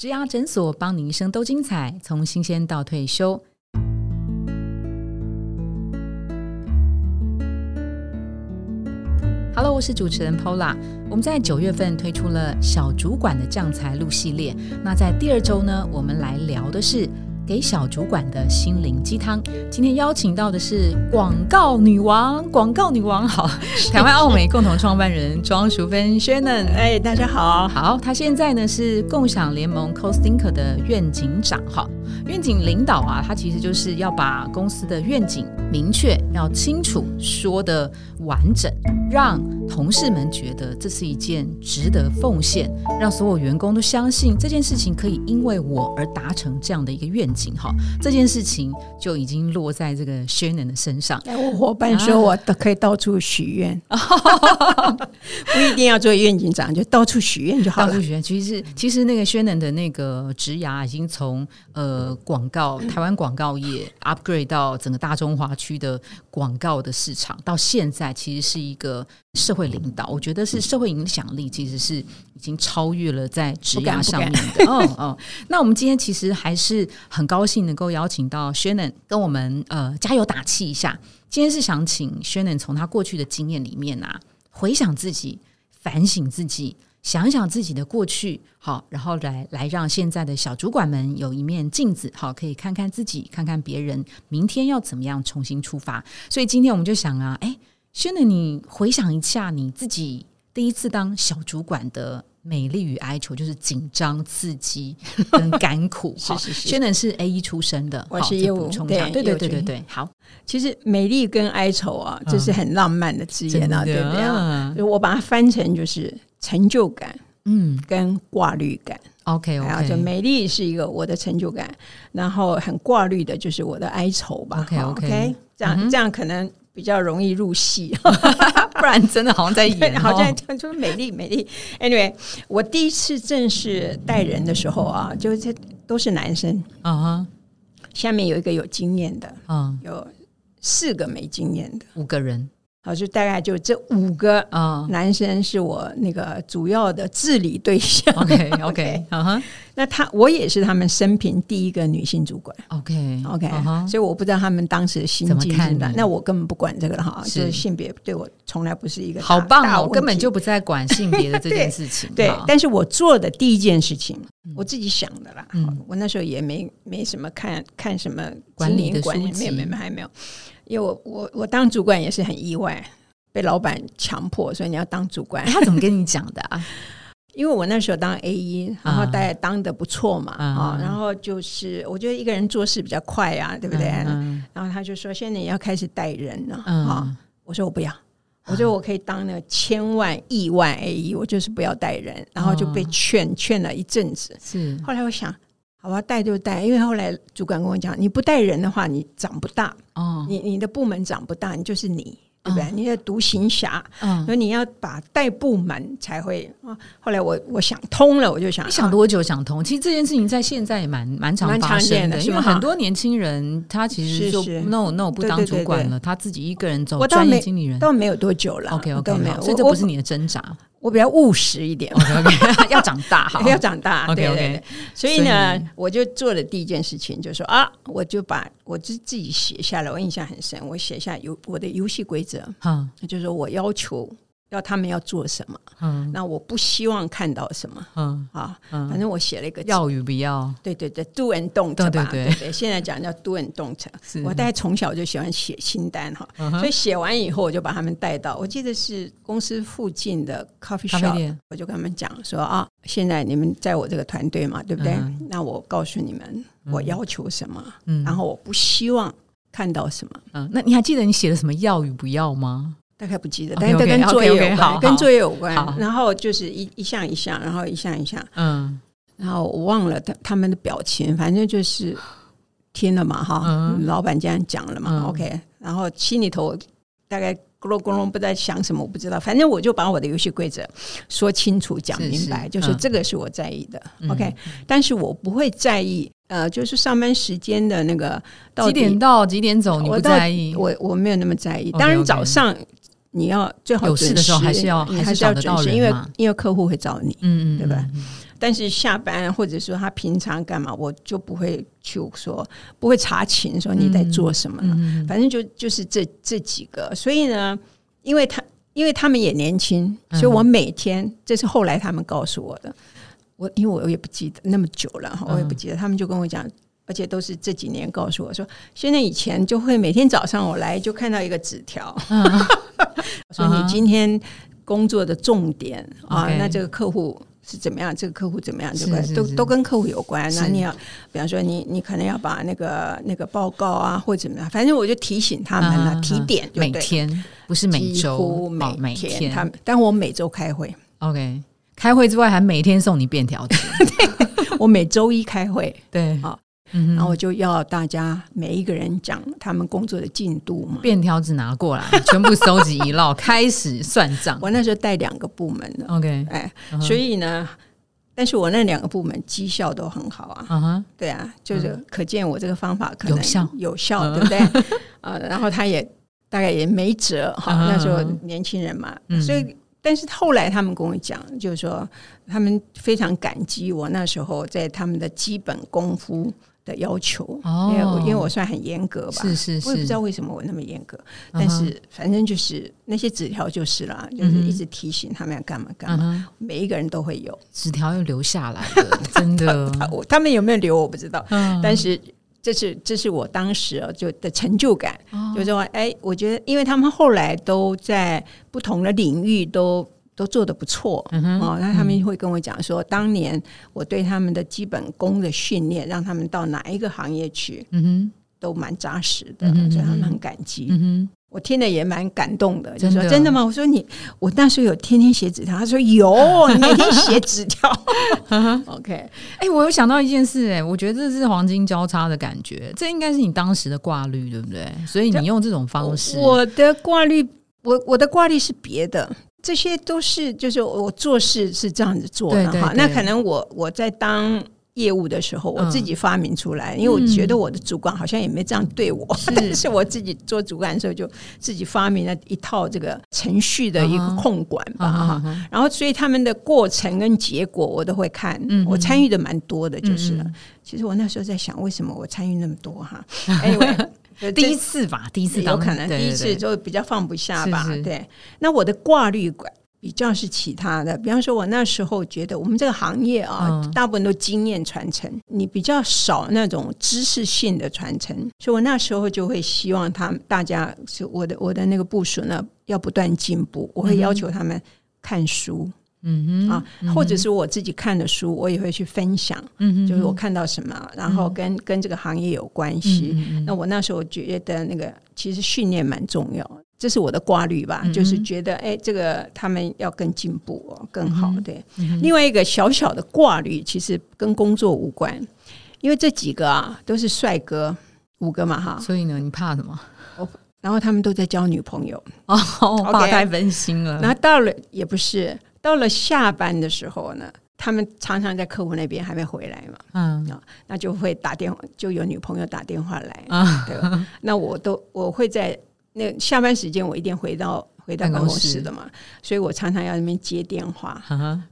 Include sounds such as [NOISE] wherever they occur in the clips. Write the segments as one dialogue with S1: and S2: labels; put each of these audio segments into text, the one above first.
S1: 植牙诊所帮你一生都精彩，从新鲜到退休。Hello，我是主持人 Pola。我们在九月份推出了小主管的降财路系列。那在第二周呢，我们来聊的是。给小主管的心灵鸡汤。今天邀请到的是广告女王，广告女王好，台湾奥美共同创办人庄淑芬 Shannon。
S2: 哎，大家好，
S1: 好，她现在呢是共享联盟 CoSthinker 的愿景长哈。愿景领导啊，他其实就是要把公司的愿景明确、要清楚、说的完整，让同事们觉得这是一件值得奉献，让所有员工都相信这件事情可以因为我而达成这样的一个愿景。哈，这件事情就已经落在这个 Shannon 的身上。
S2: 我伙伴说我都可以到处许愿，[LAUGHS] 不一定要做愿景长，就到处许愿就好了。
S1: 到处许愿，其实其实那个 Shannon 的那个职涯已经从呃。广告，台湾广告业 upgrade 到整个大中华区的广告的市场，到现在其实是一个社会领导。我觉得是社会影响力，其实是已经超越了在职涯上面的。哦哦，那我们今天其实还是很高兴能够邀请到 Shannon 跟我们呃加油打气一下。今天是想请 Shannon 从他过去的经验里面啊，回想自己，反省自己。想想自己的过去，好，然后来来让现在的小主管们有一面镜子，好，可以看看自己，看看别人，明天要怎么样重新出发。所以今天我们就想啊，哎，轩的你回想一下你自己第一次当小主管的美丽与哀愁，就是紧张、刺激 [LAUGHS] 跟甘苦。
S2: 是 [LAUGHS] 是是，
S1: 轩能是 A 一出身的，
S2: 我是业务
S1: 对对对对对。好，
S2: 其实美丽跟哀愁啊，这是很浪漫的字眼啊，对不对？我把它翻成就是。成就感，嗯，跟挂虑感
S1: ，OK OK，
S2: 就美丽是一个我的成就感，然后很挂虑的就是我的哀愁吧
S1: ，OK OK，
S2: 这样这样可能比较容易入戏，[LAUGHS]
S1: 不然真的好像在演，[LAUGHS]
S2: 好像就是美丽美丽。Anyway，我第一次正式带人的时候啊，就是都是男生，啊哈，下面有一个有经验的，嗯，有四个没经验的，
S1: 五个人。
S2: 好，就大概就这五个啊，男生是我那个主要的治理对象。
S1: OK [LAUGHS] OK，嗯哼，
S2: 那他我也是他们生平第一个女性主管。
S1: OK
S2: OK，所以我不知道他们当时的心境是怎那我根本不管这个了哈，就是性别对我从来不是一个
S1: 好棒，我根本就不在管性别的这件事情。
S2: 对，但是我做的第一件事情，我自己想的啦。我那时候也没没什么看看什么
S1: 管理的
S2: 书籍，没有还没有。因为我我我当主管也是很意外，被老板强迫，所以你要当主管。
S1: 他怎么跟你讲的啊？[LAUGHS]
S2: 因为我那时候当 A 一，然后大家当的不错嘛，啊，然后就是我觉得一个人做事比较快呀，对不对？然后他就说：“现在你要开始带人了。”啊，我说我不要，我觉得我可以当那个千万亿万 A 一，我就是不要带人。然后就被劝劝了一阵子，
S1: 是
S2: 后来我想。好吧，带就带，因为后来主管跟我讲，你不带人的话，你长不大哦，你你的部门长不大，你就是你。对不对？你的独行侠，所以你要把带部门才会啊。后来我我想通了，我就想，
S1: 你想多久想通？其实这件事情在现在也蛮蛮常发生的，因为很多年轻人他其实就 no no 不当主管了，他自己一个人走专业经理人，
S2: 倒没有多久了。
S1: OK OK，没有，所以这不是你的挣扎。
S2: 我比较务实一点
S1: ，OK [LAUGHS] 要长大，哈，[LAUGHS]
S2: 要长大，[LAUGHS] OK OK。所以呢，我就做的第一件事情就是说啊，我就把我自自己写下来，我印象很深，我写下游我的游戏规则。嗯，就是我要求要他们要做什么，嗯，那我不希望看到什么，嗯。啊，反正我写了一个
S1: 要与不要，
S2: 对对对，do and don't 吧，对。对，现在讲叫 do and don't。我大概从小就喜欢写清单哈，所以写完以后我就把他们带到，我记得是公司附近的 coffee shop，我就跟他们讲说啊，现在你们在我这个团队嘛，对不对？那我告诉你们，我要求什么，嗯，然后我不希望。看到什么？
S1: 嗯，那你还记得你写了什么要与不要吗？
S2: 大概不记得，但是跟作业有关，跟作业有关。然后就是一一项一项，然后一项一项，嗯，然后我忘了他他们的表情，反正就是听了嘛，哈，老板这样讲了嘛，OK，然后心里头大概咕噜咕噜不知道想什么，我不知道，反正我就把我的游戏规则说清楚、讲明白，就是这个是我在意的，OK，但是我不会在意。呃，就是上班时间的那个
S1: 几点到几点走，你不在意？
S2: 我我没有那么在意。当然早上你要最好
S1: 有事的时候还是要
S2: 还是要准时，因为因为客户会找你，嗯嗯，对吧？但是下班或者说他平常干嘛，我就不会去说，不会查勤说你在做什么呢？反正就就是这这几个。所以呢，因为他因为他们也年轻，所以我每天这是后来他们告诉我的。我因为我也不记得那么久了哈，我也不记得。他们就跟我讲，而且都是这几年告诉我说，现在以前就会每天早上我来就看到一个纸条，[LAUGHS] 说你今天工作的重点啊，那这个客户是怎么样？这个客户怎么样？对不对？都都跟客户有关。那你要，比方说你你可能要把那个那个报告啊，或者怎么样，反正我就提醒他们了，提点。
S1: 每天不是每周，
S2: 每
S1: 每天
S2: 他们，但我每周开会。
S1: OK。开会之外，还每天送你便条纸。[LAUGHS]
S2: 我每周一开会，
S1: 对
S2: 啊，然后我就要大家每一个人讲他们工作的进度嘛。
S1: 便条纸拿过来，全部收集一摞，开始算账。
S2: 我那时候带两个部门的
S1: ，OK，
S2: 哎，所以呢，但是我那两个部门绩效都很好啊。对啊，就是可见我这个方法可能
S1: 有效，
S2: 有效，对不对？啊，[LAUGHS] 然后他也大概也没辙哈。那时候年轻人嘛，所以。但是后来他们跟我讲，就是说他们非常感激我那时候在他们的基本功夫的要求，因为因为我算很严格吧，
S1: 是是是，
S2: 我也不知道为什么我那么严格，但是反正就是那些纸条就是啦，就是一直提醒他们要干嘛干嘛，每一个人都会有。
S1: 纸条又留下来 [LAUGHS] 的，真的，
S2: 他们有没有留我不知道，[LAUGHS] 但是。这是这是我当时就的成就感，就说哎，我觉得，因为他们后来都在不同的领域都都做的不错嗯哦，那他们会跟我讲说，当年我对他们的基本功的训练，让他们到哪一个行业去，嗯哼，都蛮扎实的，所以他们很感激。嗯哼我听了也蛮感动的，就说真的吗？我说你，我那时候有天天写纸条。他说有，[LAUGHS] 你每天写纸条。[LAUGHS] OK，
S1: 哎，我有想到一件事，哎，我觉得这是黄金交叉的感觉，这应该是你当时的挂率，对不对？所以你用这种方式，
S2: 我的挂率，我我的挂率是别的，这些都是就是我做事是这样子做的哈。那可能我我在当。业务的时候，我自己发明出来，因为我觉得我的主管好像也没这样对我，[LAUGHS] 但是我自己做主管的时候，就自己发明了一套这个程序的一个控管吧，哈。然后，所以他们的过程跟结果我都会看，我参与的蛮多的，就是了。其实我那时候在想，为什么我参与那么多哈？[LAUGHS]
S1: 第一次吧，第一次
S2: 有可能第一次就比较放不下吧。对，那我的挂绿管。比较是其他的，比方说，我那时候觉得我们这个行业啊，大部分都经验传承，你比较少那种知识性的传承，所以我那时候就会希望他们大家是我的我的那个部署呢，要不断进步，我会要求他们看书，嗯哼啊，或者是我自己看的书，我也会去分享，嗯哼，就是我看到什么，然后跟跟这个行业有关系。那我那时候觉得那个其实训练蛮重要。这是我的挂虑吧，就是觉得哎，这个他们要更进步哦，更好。对，另外一个小小的挂虑，其实跟工作无关，因为这几个啊都是帅哥，五个嘛哈。
S1: 所以呢，你怕什么？
S2: 然后他们都在交女朋友
S1: 哦，怕太温馨了。
S2: 然后到了也不是，到了下班的时候呢，他们常常在客户那边还没回来嘛，嗯，那就会打电话，就有女朋友打电话来。啊，对。吧？那我都我会在。那下班时间我一定回到回到办公室的嘛，所以我常常要那边接电话，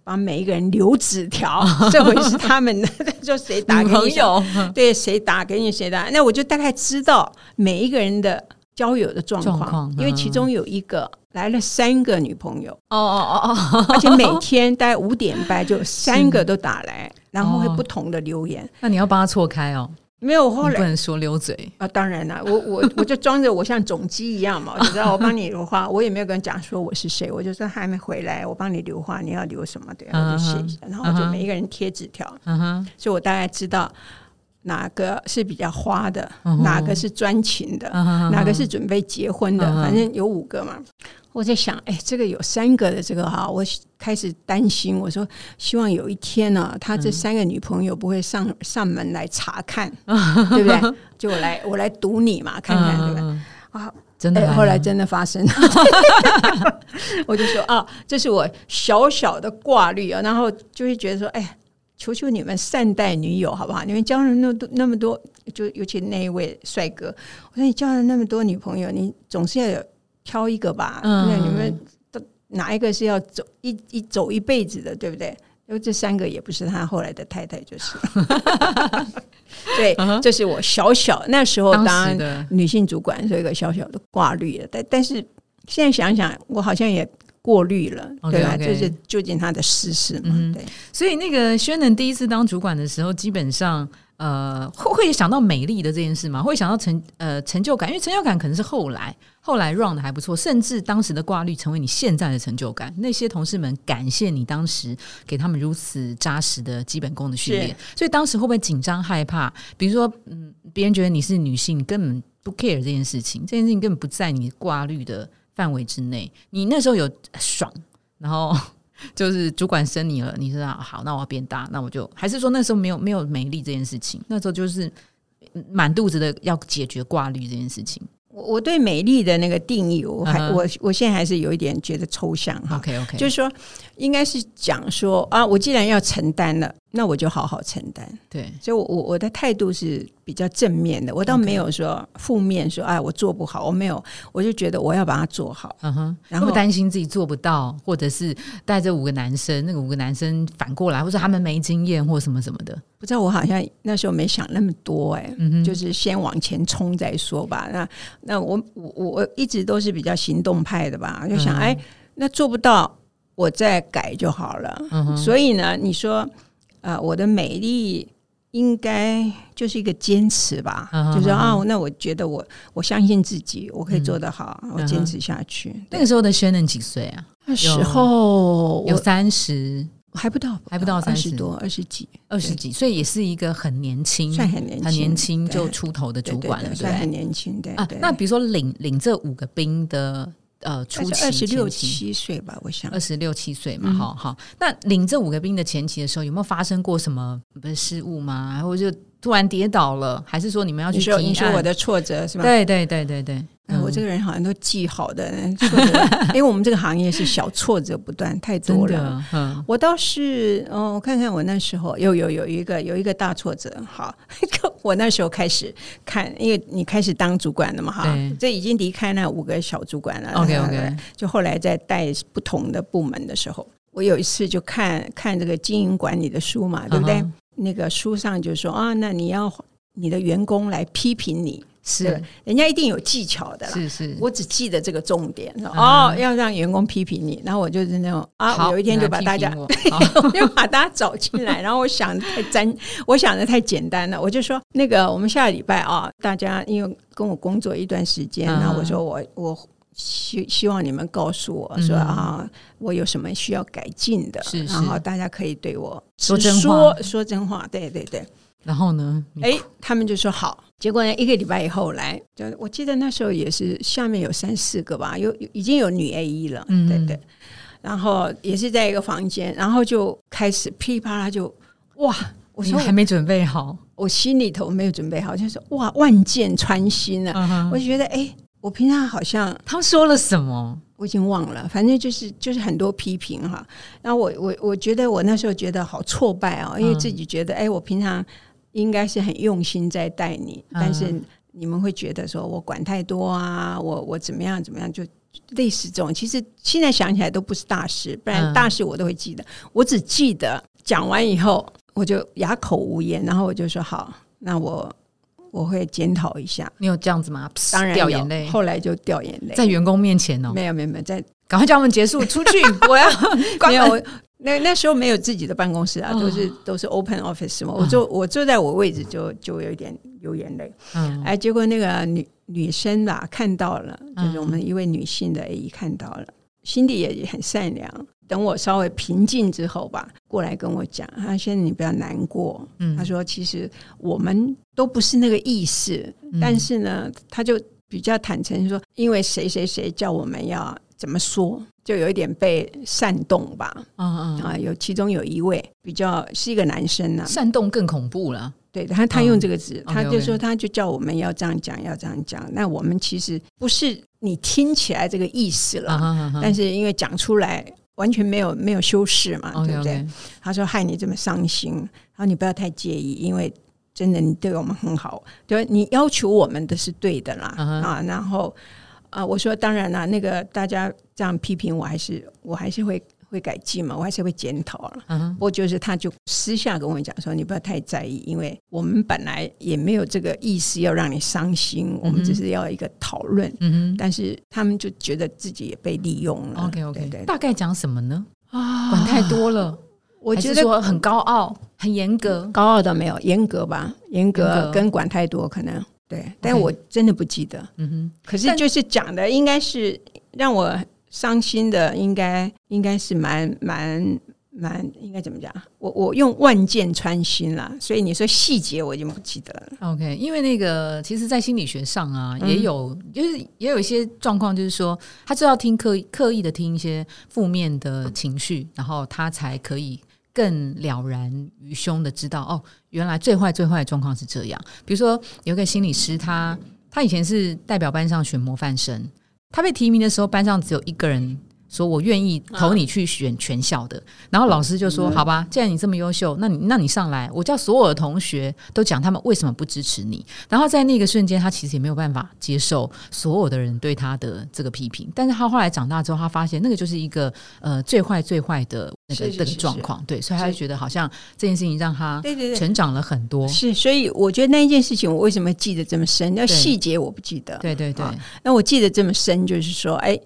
S2: 帮每一个人留纸条。[LAUGHS] 这回是他们的，[LAUGHS] 就谁打给你，对谁打给你谁打，那我就大概知道每一个人的交友的状况，因为其中有一个来了三个女朋友，哦哦哦哦，而且每天大概五点半就三个都打来，[LAUGHS] 然后会不同的留言，
S1: 那你要帮他错开哦。
S2: 没有，后来
S1: 不能说溜嘴。
S2: 啊！当然了，我我 [LAUGHS] 我就装着我像总机一样嘛，[LAUGHS] 我知道我帮你留话，我也没有跟人讲说我是谁，我就说还没回来，我帮你留话，你要留什么对，我就写一下，然后我就每一个人贴纸条，所以我大概知道哪个是比较花的，哪个是专情的，哪个是准备结婚的，反正有五个嘛。我在想，哎，这个有三个的这个哈，我开始担心。我说，希望有一天呢，他这三个女朋友不会上上门来查看，[LAUGHS] 对不对？[LAUGHS] 就我来，我来堵你嘛，看看对吧？啊，
S1: 真的，
S2: 后来真的发生了。[LAUGHS] 我就说啊，这是我小小的挂虑啊，然后就会觉得说，哎，求求你们善待女友好不好？你们交了那么多那么多，就尤其那一位帅哥，我说你交了那么多女朋友，你总是要有。挑一个吧，那你们哪一个是要走一一走一辈子的，对不对？因为这三个也不是他后来的太太，就是。[LAUGHS] 对，这是我小小那时候当女性主管，是一个小小的挂虑了。但但是现在想想，我好像也过滤了，对吧？就是究竟他的事实嘛。对，
S1: 所以那个轩能第一次当主管的时候，基本上。呃，会会想到美丽的这件事吗？会想到成呃成就感，因为成就感可能是后来后来 run 的还不错，甚至当时的挂绿成为你现在的成就感。那些同事们感谢你当时给他们如此扎实的基本功的训练，所以当时会不会紧张害怕？比如说，嗯，别人觉得你是女性，根本不 care 这件事情，这件事情根本不在你挂绿的范围之内。你那时候有爽，然后。[LAUGHS] 就是主管升你了，你知道好，那我要变大，那我就还是说那时候没有没有美丽这件事情，那时候就是满肚子的要解决挂虑这件事情。
S2: 我我对美丽的那个定义，我还我我现在还是有一点觉得抽象哈。
S1: OK OK，
S2: 就是说应该是讲说啊，我既然要承担了。那我就好好承担，
S1: 对，
S2: 所以，我我我的态度是比较正面的，我倒没有说负面，说哎，我做不好，我没有，我就觉得我要把它做好，
S1: 嗯哼，然后担心自己做不到，或者是带着五个男生，那个五个男生反过来，或者他们没经验，或什么什么的，
S2: 不知道，我好像那时候没想那么多，哎，嗯哼，就是先往前冲再说吧。那那我我我一直都是比较行动派的吧，就想哎，那做不到，我再改就好了，嗯，所以呢，你说。啊，我的美丽应该就是一个坚持吧，就是啊，那我觉得我我相信自己，我可以做得好，我坚持下去。
S1: 那个时候的 Shannon 几岁啊？
S2: 那时候
S1: 有三十，
S2: 还不到，
S1: 还不到三
S2: 十多，二十几，
S1: 二十几岁也是一个很年轻，
S2: 算很年轻，很
S1: 年轻就出头的主管了，
S2: 算很年轻。对啊，
S1: 那比如说领领这五个兵的。呃，初期
S2: 二十六七岁吧，我想
S1: 二十六七岁嘛，好好。那领这五个兵的前期的时候，有没有发生过什么不是失误吗？或者就突然跌倒了，还是说你们要去
S2: 说你说我的挫折是吧？
S1: 对对对对对。
S2: 我这个人好像都记好的，[LAUGHS] 因为我们这个行业是小挫折不断，太多了。嗯，我倒是，嗯，我看看我那时候有有有一个有一个大挫折。好，[LAUGHS] 我那时候开始看，因为你开始当主管了嘛，哈，这已经离开那五个小主管了。
S1: OK OK，
S2: 就后来在带不同的部门的时候，我有一次就看看这个经营管理的书嘛，对不对？那个书上就说啊，那你要你的员工来批评你。
S1: 是，
S2: 人家一定有技巧的啦。
S1: 是是，
S2: 我只记得这个重点哦，要让员工批评你，然后我就是那种啊，有一天就把大家，[LAUGHS] 就把大家找进来，然后我想太单，我想的太简单了，我就说那个我们下个礼拜啊，大家因为跟我工作一段时间，然后我说我我希希望你们告诉我说啊，我有什么需要改进的，然后大家可以对我
S1: 说真话，
S2: 说真话，对对对。
S1: 然后呢？
S2: 哎，他们就说好。结果呢，一个礼拜以后来，就我记得那时候也是下面有三四个吧，有已经有女 A 一了，对对。然后也是在一个房间，然后就开始噼里啪啦就哇！
S1: 我说还没准备好，
S2: 我心里头没有准备好，就是哇，万箭穿心了。我就觉得哎，我平常好像
S1: 他说了什么，
S2: 我已经忘了，反正就是就是很多批评哈。然后我我我觉得我那时候觉得好挫败哦，因为自己觉得哎，我平常。应该是很用心在带你，但是你们会觉得说我管太多啊，我我怎么样怎么样，就类似这种。其实现在想起来都不是大事，不然大事我都会记得。我只记得讲完以后，我就哑口无言，然后我就说好，那我我会检讨一下。
S1: 你有这样子吗？
S2: 当然
S1: 掉眼泪，
S2: 后来就掉眼泪，
S1: 在员工面前哦。
S2: 没有没有没有，在
S1: 赶快叫我们结束出去，[LAUGHS] 我要
S2: 没有。那那时候没有自己的办公室啊，都是都是 open office 嘛。我坐我坐在我位置就就有点流眼泪。嗯，哎，结果那个女女生吧看到了，就是我们一位女性的 A 姨看到了，心地也很善良。等我稍微平静之后吧，过来跟我讲，他现在你不要难过。嗯，他说其实我们都不是那个意思，但是呢，他就比较坦诚说，因为谁谁谁叫我们要怎么说。就有一点被煽动吧，嗯嗯啊，有其中有一位比较是一个男生呢，
S1: 煽动更恐怖了。
S2: 对，他他用这个字，他就说他就叫我们要这样讲，要这样讲。那我们其实不是你听起来这个意思了，但是因为讲出来完全没有没有修饰嘛，对不对？他说害你这么伤心，然后你不要太介意，因为真的你对我们很好，对你要求我们的是对的啦啊，然后。啊，我说当然了，那个大家这样批评我，还是我还是会会改进嘛，我还是会检讨了。嗯，不过就是他就私下跟我讲说，你不要太在意，因为我们本来也没有这个意思要让你伤心，我们只是要一个讨论。嗯哼，但是他们就觉得自己也被利用了。
S1: OK OK，对，大概讲什么呢？啊，管太多了，我觉得说很高傲、很严格，
S2: 高傲倒没有，严格吧，严格跟管太多可能对，但我真的不记得。嗯哼，可是就是讲的应该是让我。伤心的应该应该是蛮蛮蛮应该怎么讲？我我用万箭穿心了，所以你说细节我已经不记得了。
S1: OK，因为那个其实，在心理学上啊，也有就是也有一些状况，就是说他知道听刻意刻意的听一些负面的情绪，然后他才可以更了然于胸的知道哦，原来最坏最坏的状况是这样。比如说有个心理师，他他以前是代表班上选模范生。他被提名的时候，班上只有一个人。说我愿意投你去选全校的，然后老师就说：“好吧，既然你这么优秀，那你那你上来，我叫所有的同学都讲他们为什么不支持你。”然后在那个瞬间，他其实也没有办法接受所有的人对他的这个批评。但是他后来长大之后，他发现那个就是一个呃最坏最坏的那个那个状况，对，所以他就觉得好像这件事情让他对对对成长了很多。
S2: 是，所以我觉得那一件事情，我为什么记得这么深？那细节我不记得。
S1: 对对对，
S2: 那我记得这么深，就是说，哎。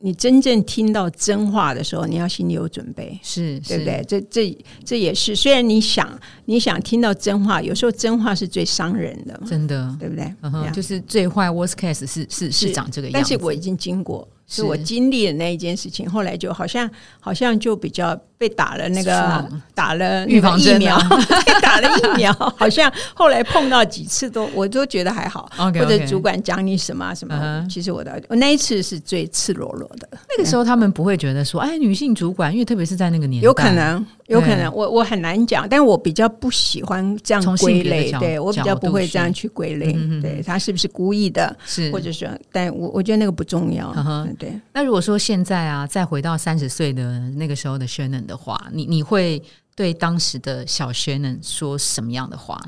S2: 你真正听到真话的时候，你要心里有准备，
S1: 是
S2: 对不对？这这这也是，虽然你想你想听到真话，有时候真话是最伤人的，
S1: 真的，
S2: 对不对？
S1: 就是最坏 worst case 是是是长这个样子，
S2: 但是我已经经过。是。我经历的那一件事情，后来就好像好像就比较被打了那个打了
S1: 预防疫
S2: 苗，[LAUGHS] 打了疫苗，好像后来碰到几次都我都觉得还好，或者主管讲你什么什么，其实我的我那一次是最赤裸裸的。
S1: 那个时候他们不会觉得说，哎，女性主管，因为特别是在那个年代，
S2: 有可能。有可能，我我很难讲，但我比较不喜欢这样归类，对我比较不会这样去归类，对他是不是故意的，
S1: 是
S2: 或者说，但我我觉得那个不重要。对，
S1: 那如果说现在啊，再回到三十岁的那个时候的 Shannon 的话，你你会对当时的小 Shannon 说什么样的话？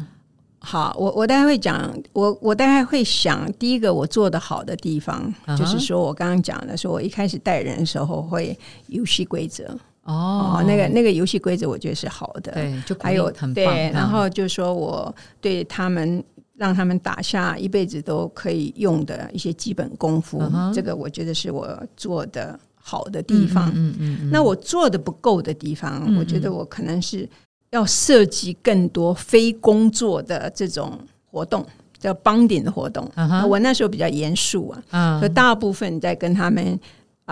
S2: 好，我我大概会讲，我我大概会想，第一个我做的好的地方，就是说我刚刚讲的，说我一开始带人的时候会游戏规则。哦，那个那个游戏规则我觉得是好的，
S1: 对，就
S2: 还有对，然后就说我对他们让他们打下一辈子都可以用的一些基本功夫，这个我觉得是我做的好的地方。嗯嗯，那我做的不够的地方，我觉得我可能是要设计更多非工作的这种活动，叫帮点的活动。我那时候比较严肃啊，大部分在跟他们。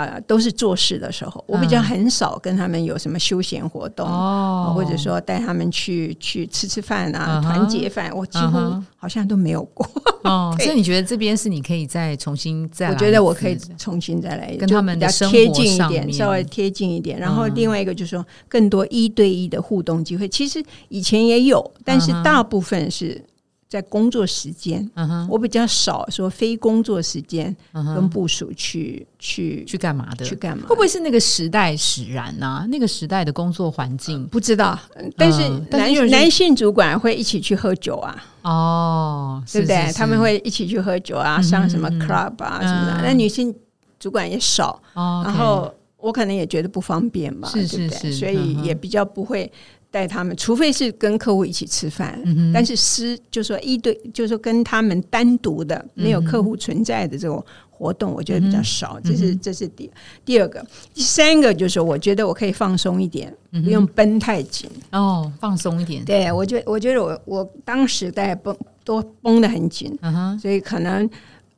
S2: 啊，都是做事的时候，我比较很少跟他们有什么休闲活动，哦，或者说带他们去去吃吃饭啊，团结饭，我几乎好像都没有过。
S1: 哦，[LAUGHS] 所以你觉得这边是你可以再重新再？
S2: 我觉得我可以重新再来，
S1: 跟他们
S2: 比较贴近一点，稍微贴近一点。然后另外一个就是说，更多一对一的互动机会，其实以前也有，但是大部分是。在工作时间，我比较少说非工作时间跟部署去去
S1: 去干嘛的？
S2: 去干嘛？
S1: 会不会是那个时代使然呢？那个时代的工作环境
S2: 不知道，但是男男性主管会一起去喝酒啊？
S1: 哦，
S2: 对不对？他们会一起去喝酒啊，上什么 club 啊什么的。那女性主管也少，然后我可能也觉得不方便吧，对不对？所以也比较不会。带他们，除非是跟客户一起吃饭，但是私就说一对，就说跟他们单独的没有客户存在的这种活动，我觉得比较少。这是这是第第二个，第三个就是，我觉得我可以放松一点，不用绷太紧
S1: 哦，放松一点。
S2: 对我觉我觉得我我当时在绷都绷得很紧，所以可能。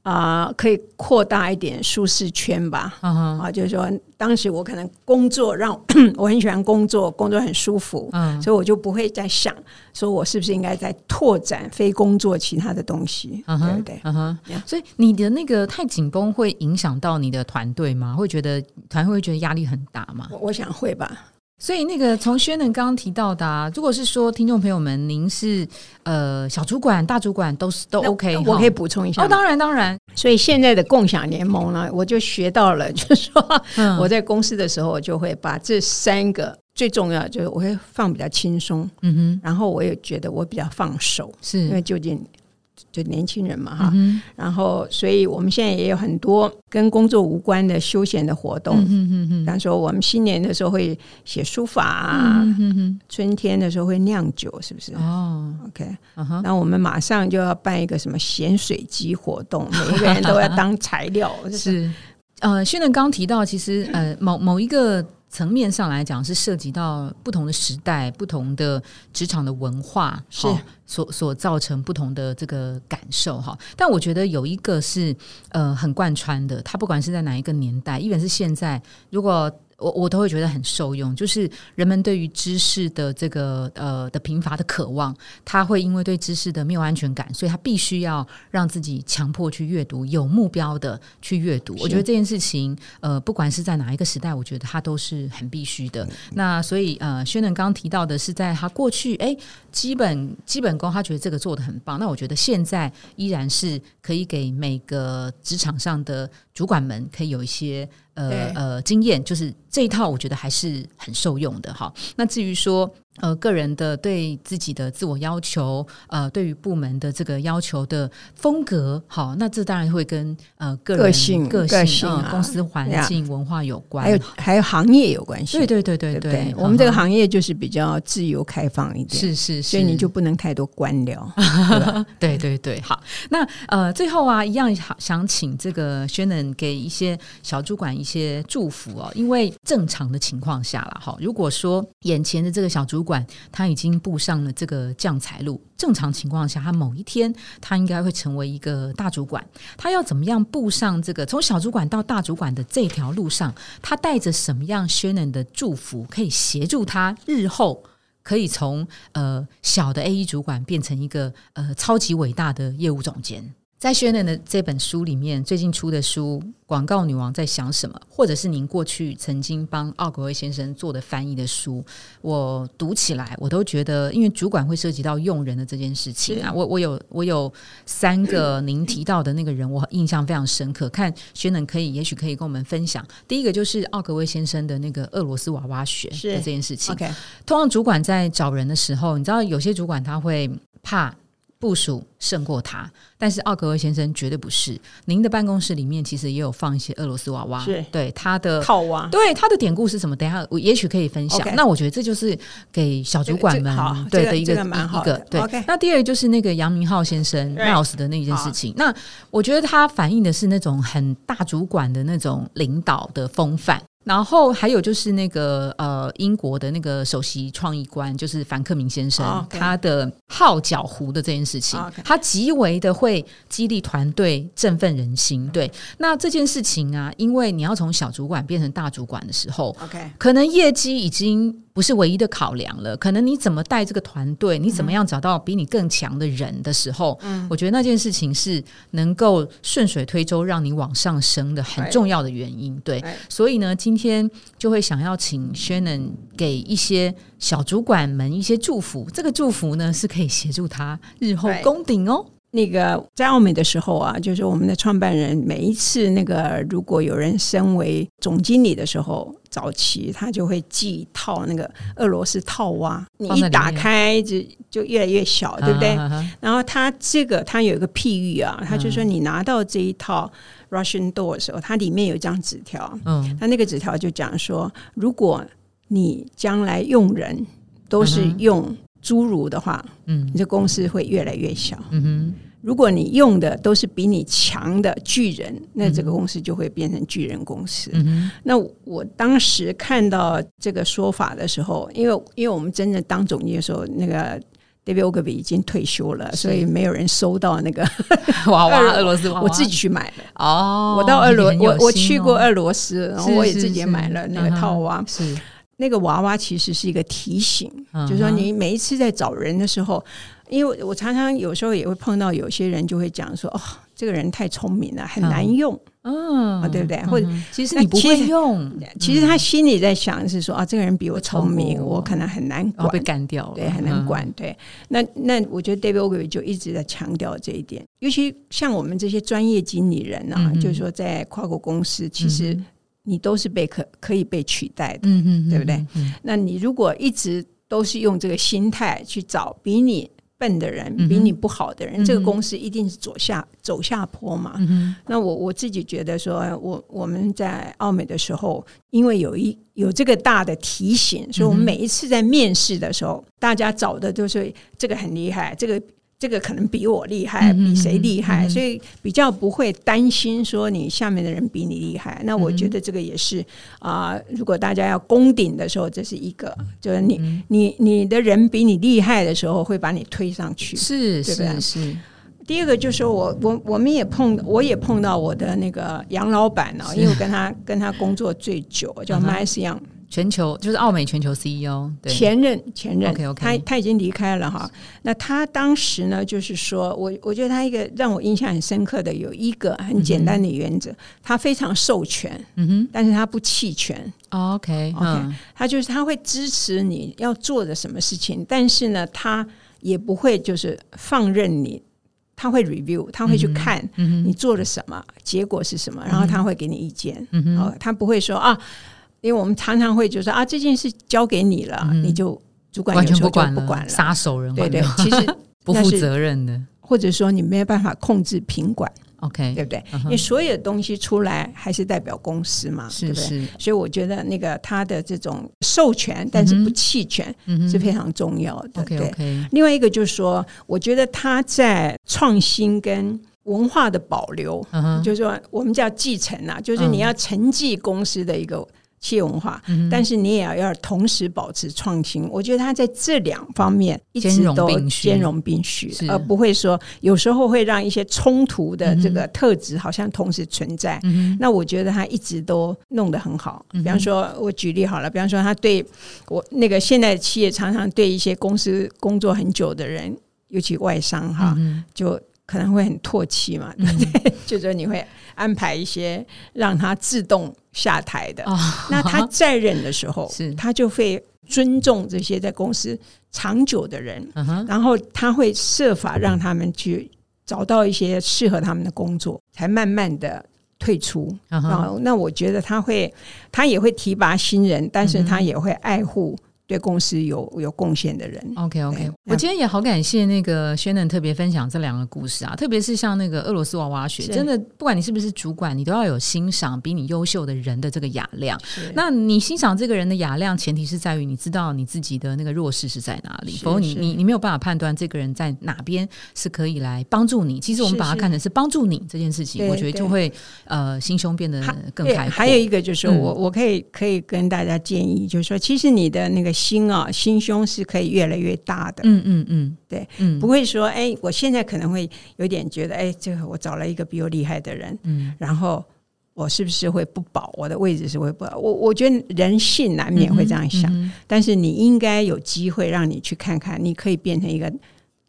S2: 啊，可以扩大一点舒适圈吧。啊，就是说，当时我可能工作让 [CLEARS THROAT] 我很喜欢工作，工作很舒服，所以我就不会再想说我是不是应该在拓展非工作其他的东西，对不对？嗯哼。
S1: 所以你的那个太紧绷会影响到你的团队吗？会觉得团队会觉得压力很大吗？
S2: 我想会吧。
S1: 所以那个从轩能刚刚提到的，如果是说听众朋友们，您是呃小主管、大主管都是都 OK，
S2: 我可以补充一下。
S1: 哦，当然当然。
S2: 所以现在的共享联盟呢，我就学到了，就是说我在公司的时候，我就会把这三个最重要，就是我会放比较轻松，嗯哼，然后我也觉得我比较放手，
S1: 是
S2: 因为究竟就年轻人嘛哈，然后所以我们现在也有很多跟工作无关的休闲的活动，嗯嗯嗯比方说我们新年的时候会写书法啊，春天的时候会酿酒，是不是？哦，OK，那我们马上就要办一个什么咸水鸡活动，每一个人都要当材料，[LAUGHS]
S1: 是。呃，轩能刚提到，其实呃，某某一个。层面上来讲，是涉及到不同的时代、不同的职场的文化，
S2: 是
S1: 所所造成不同的这个感受哈。但我觉得有一个是呃很贯穿的，它不管是在哪一个年代，一本是现在，如果。我我都会觉得很受用，就是人们对于知识的这个呃的贫乏的渴望，他会因为对知识的没有安全感，所以他必须要让自己强迫去阅读，有目标的去阅读。我觉得这件事情，呃，不管是在哪一个时代，我觉得他都是很必须的。那所以呃，薛能刚刚提到的是，在他过去哎基本基本功，他觉得这个做的很棒。那我觉得现在依然是可以给每个职场上的主管们可以有一些。呃呃，经验就是这一套，我觉得还是很受用的哈。那至于说。呃，个人的对自己的自我要求，呃，对于部门的这个要求的风格，好，那这当然会跟呃
S2: 个人个性、
S1: 个性、公司环境、文化有关，
S2: 还有还有行业有关系。
S1: 对对对对对，
S2: 我们这个行业就是比较自由开放一点，
S1: 是是，
S2: 所以你就不能太多官僚。[LAUGHS]
S1: 对 [LAUGHS] 对对，好，那呃，最后啊，一样想请这个轩能给一些小主管一些祝福哦，因为正常的情况下了哈，如果说眼前的这个小主管他已经步上了这个降才路。正常情况下，他某一天他应该会成为一个大主管。他要怎么样步上这个从小主管到大主管的这条路上？他带着什么样 Shannon 的祝福，可以协助他日后可以从呃小的 A E 主管变成一个呃超级伟大的业务总监？在薛能的这本书里面，最近出的书《广告女王在想什么》，或者是您过去曾经帮奥格威先生做的翻译的书，我读起来我都觉得，因为主管会涉及到用人的这件事情啊，我我有我有三个您提到的那个人，我印象非常深刻。看薛能可以，也许可以跟我们分享。第一个就是奥格威先生的那个俄罗斯娃娃学的这件事情。通常主管在找人的时候，你知道有些主管他会怕。部署胜过他，但是奥格威先生绝对不是。您的办公室里面其实也有放一些俄罗斯娃娃，对他的
S2: 套娃，
S1: 对他的典故是什么？等下我也许可以分享。那我觉得这就是给小主管们对的一个一个对。那第二个就是那个杨明浩先生 Mouse 的那一件事情。那我觉得他反映的是那种很大主管的那种领导的风范。然后还有就是那个呃，英国的那个首席创意官，就是樊克明先生，他的号角湖的这件事情，他极为的会激励团队、振奋人心。对，那这件事情啊，因为你要从小主管变成大主管的时候
S2: ，OK，
S1: 可能业绩已经。不是唯一的考量了，可能你怎么带这个团队，你怎么样找到比你更强的人的时候，嗯，我觉得那件事情是能够顺水推舟让你往上升的很重要的原因。对，所以呢，今天就会想要请 Shannon 给一些小主管们一些祝福，这个祝福呢是可以协助他日后攻顶哦。
S2: 那个在澳美的时候啊，就是我们的创办人每一次那个如果有人升为总经理的时候，早期他就会寄一套那个俄罗斯套娃，你一打开就就越来越小，对不对？然后他这个他有一个譬喻啊，他就说你拿到这一套 Russian Door 的时候，它里面有一张纸条，嗯，他那个纸条就讲说，如果你将来用人都是用。侏儒的话，嗯，你这公司会越来越小。嗯哼，如果你用的都是比你强的巨人，那这个公司就会变成巨人公司。嗯，那我当时看到这个说法的时候，因为因为我们真正当总监的时候，那个 David Ogilvy 已经退休了，所以没有人收到那个 [LAUGHS]
S1: 娃娃，俄罗斯娃娃，
S2: 我自己去买的。哦，我到俄罗，我我去过俄罗斯，然后我也自己买了那个套娃。
S1: 是。
S2: 那个娃娃其实是一个提醒，就是说你每一次在找人的时候，因为我常常有时候也会碰到有些人就会讲说：“哦，这个人太聪明了，很难用。”嗯，对不对？或者
S1: 其实你不会用，
S2: 其实他心里在想是说：“啊，这个人比我聪明，我可能很难管，
S1: 被干掉，
S2: 对，很难管。”对，那那我觉得 David Ogilvy 就一直在强调这一点，尤其像我们这些专业经理人啊，就是说在跨国公司，其实。你都是被可可以被取代的，对不对？那你如果一直都是用这个心态去找比你笨的人，比你不好的人，这个公司一定是走下走下坡嘛。那我我自己觉得说，我我们在澳美的时候，因为有一有这个大的提醒，所以我们每一次在面试的时候，大家找的都是这个很厉害，这个。这个可能比我厉害，比谁厉害，所以比较不会担心说你下面的人比你厉害。那我觉得这个也是啊，如果大家要攻顶的时候，这是一个，就是你你你的人比你厉害的时候，会把你推上去，
S1: 是是是。
S2: 第二个就是我我我们也碰，我也碰到我的那个杨老板呢，因为我跟他跟他工作最久，叫 m 斯 Young。
S1: 全球就是澳美全球 CEO，
S2: 前任前任他他已经离开了哈。那他当时呢，就是说我我觉得他一个让我印象很深刻的有一个很简单的原则，他非常授权，嗯哼，但是他不弃权
S1: ，OK OK，
S2: 他就是他会支持你要做的什么事情，但是呢，他也不会就是放任你，他会 review，他会去看你做了什么，结果是什么，然后他会给你意见，嗯哼，他不会说啊。因为我们常常会就说啊，这件事交给你了，你就主管
S1: 完全
S2: 不
S1: 管
S2: 了，
S1: 撒手人，
S2: 对对，其实 [LAUGHS]
S1: 不负责任的，
S2: 或者说你没有办法控制品管
S1: ，OK，
S2: 对不对？因为所有的东西出来还是代表公司嘛，对不对？所以我觉得那个他的这种授权，但是不弃权是非常重要的。
S1: OK，
S2: 另外一个就是说，我觉得他在创新跟。文化的保留，就是说我们叫继承啊，就是你要承继公司的一个企业文化，但是你也要要同时保持创新。我觉得他在这两方面一直都兼容并蓄，而不会说有时候会让一些冲突的这个特质好像同时存在。那我觉得他一直都弄得很好。比方说，我举例好了，比方说他对我那个现在企业常常对一些公司工作很久的人，尤其外商哈，就。可能会很唾弃嘛，对不对？[LAUGHS] 就是你会安排一些让他自动下台的。那他在任的时候，[LAUGHS] 是他就会尊重这些在公司长久的人，然后他会设法让他们去找到一些适合他们的工作，才慢慢的退出。啊，那我觉得他会，他也会提拔新人，但是他也会爱护。对公司有有贡献的人
S1: ，OK OK，我今天也好感谢那个轩能特别分享这两个故事啊，特别是像那个俄罗斯娃娃学，真的不管你是不是主管，你都要有欣赏比你优秀的人的这个雅量。那你欣赏这个人的雅量，前提是在于你知道你自己的那个弱势是在哪里，否则你你你没有办法判断这个人在哪边是可以来帮助你。其实我们把它看成是帮助你这件事情，我觉得就会呃心胸变得更开阔。
S2: 还有一个就是我我可以可以跟大家建议，就是说其实你的那个。心啊，心胸是可以越来越大的。嗯嗯嗯，对，嗯，不会说，哎，我现在可能会有点觉得，哎，这个我找了一个比我厉害的人，嗯，然后我是不是会不保？我的位置是会不保？我我觉得人性难免会这样想，但是你应该有机会让你去看看，你可以变成一个。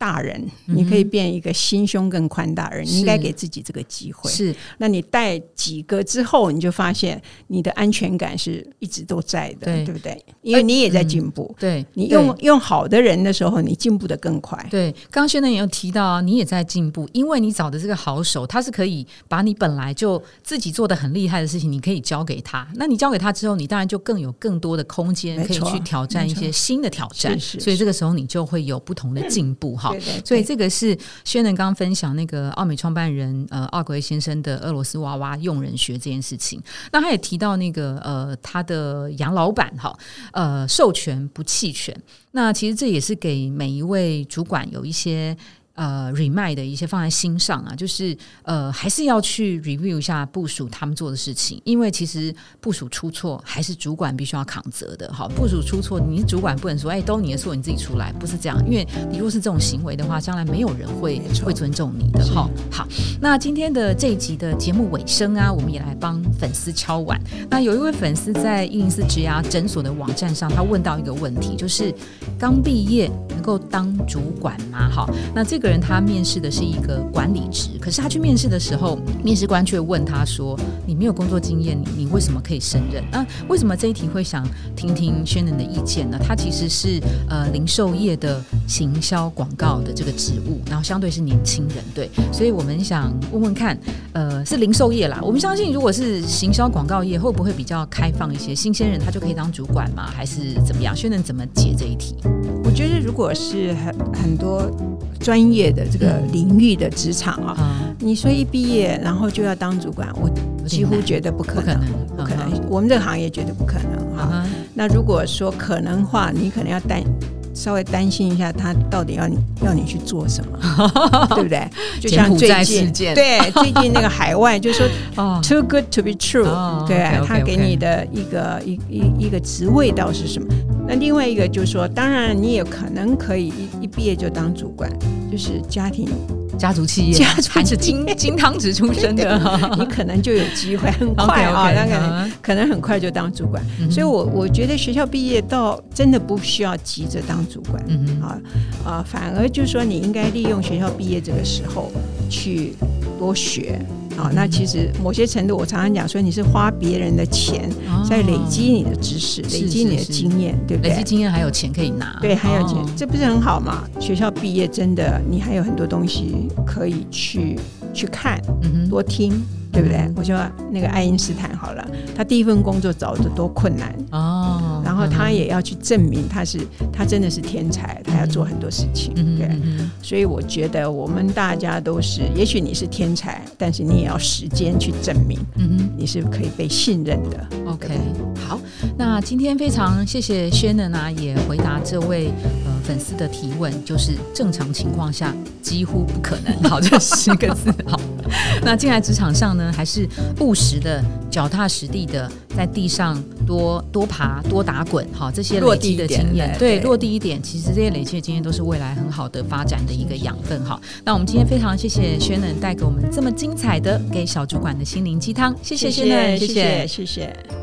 S2: 大人，你可以变一个心胸更宽大人，你应该给自己这个机会。
S1: 是，
S2: 那你带几个之后，你就发现你的安全感是一直都在的，对不对？因为你也在进步。
S1: 对
S2: 你用用好的人的时候，你进步的更快。
S1: 对，刚刚轩呢也有提到啊，你也在进步，因为你找的这个好手，他是可以把你本来就自己做的很厉害的事情，你可以交给他。那你交给他之后，你当然就更有更多的空间可以去挑战一些新的挑战。所以这个时候你就会有不同的进步哈。所以这个是薛能刚分享那个奥美创办人呃奥格威先生的俄罗斯娃娃用人学这件事情。那他也提到那个呃他的杨老板哈呃授权不弃权。那其实这也是给每一位主管有一些。呃，remind 的一些放在心上啊，就是呃，还是要去 review 一下部署他们做的事情，因为其实部署出错还是主管必须要扛责的。好，部署出错，你主管不能说，哎，都你的错，你自己出来，不是这样。因为你若是这种行为的话，将来没有人会会尊重你的。哈，好，那今天的这一集的节目尾声啊，我们也来帮粉丝敲碗。那有一位粉丝在一零四职涯诊所的网站上，他问到一个问题，就是刚毕业能够当主管吗？哈，那这。个个人他面试的是一个管理职，可是他去面试的时候，面试官却问他说：“你没有工作经验，你你为什么可以胜任？”那为什么这一题会想听听轩能的意见呢？他其实是呃零售业的行销广告的这个职务，然后相对是年轻人，对，所以我们想问问看，呃，是零售业啦，我们相信如果是行销广告业，会不会比较开放一些？新鲜人他就可以当主管吗？还是怎么样？轩能怎么解这一题？
S2: 我觉得如果是很很多专业的这个领域的职场啊，你说一毕业然后就要当主管，我几乎觉得不可能，不可能。我们这个行业绝对不可能哈。那如果说可能话，你可能要担。稍微担心一下，他到底要你要你去做什么，[LAUGHS] 对不对？就像最近，对最近那个海外，就是说，[LAUGHS] too good to be true，对他给你的一个一一一个职位倒是什么？那另外一个就是说，当然你也可能可以一一毕业就当主管，就是家庭。
S1: 家族企业，还是金金汤匙出身的，[LAUGHS]
S2: 你可能就有机会很快啊，那可能可能很快就当主管。所以，我我觉得学校毕业到真的不需要急着当主管，啊啊，反而就是说，你应该利用学校毕业这个时候去多学。啊，那其实某些程度，我常常讲说，你是花别人的钱在累积你的知识，累积你的经验，对不对？
S1: 累积经验还有钱可以拿，
S2: 对，还有钱，这不是很好吗？学校毕业真的，你还有很多东西可以去去看，多听。对不对？我说那个爱因斯坦好了，他第一份工作找的多困难哦，然后他也要去证明他是他真的是天才，他要做很多事情，对。所以我觉得我们大家都是，也许你是天才，但是你也要时间去证明，嗯你是可以被信任的。
S1: OK，好，那今天非常谢谢 Shannon 啊，也回答这位呃粉丝的提问，就是正常情况下几乎不可能。好，这十个字。好，[LAUGHS] 那进来职场上呢？还是务实的、脚踏实地的，在地上多多爬、多打滚，好，这些累积的经验，对，落地一点，其实这些累积的经验都是未来很好的发展的一个养分，哈。那我们今天非常谢谢轩能带给我们这么精彩的给小主管的心灵鸡汤，谢谢轩能，
S2: 谢谢谢谢。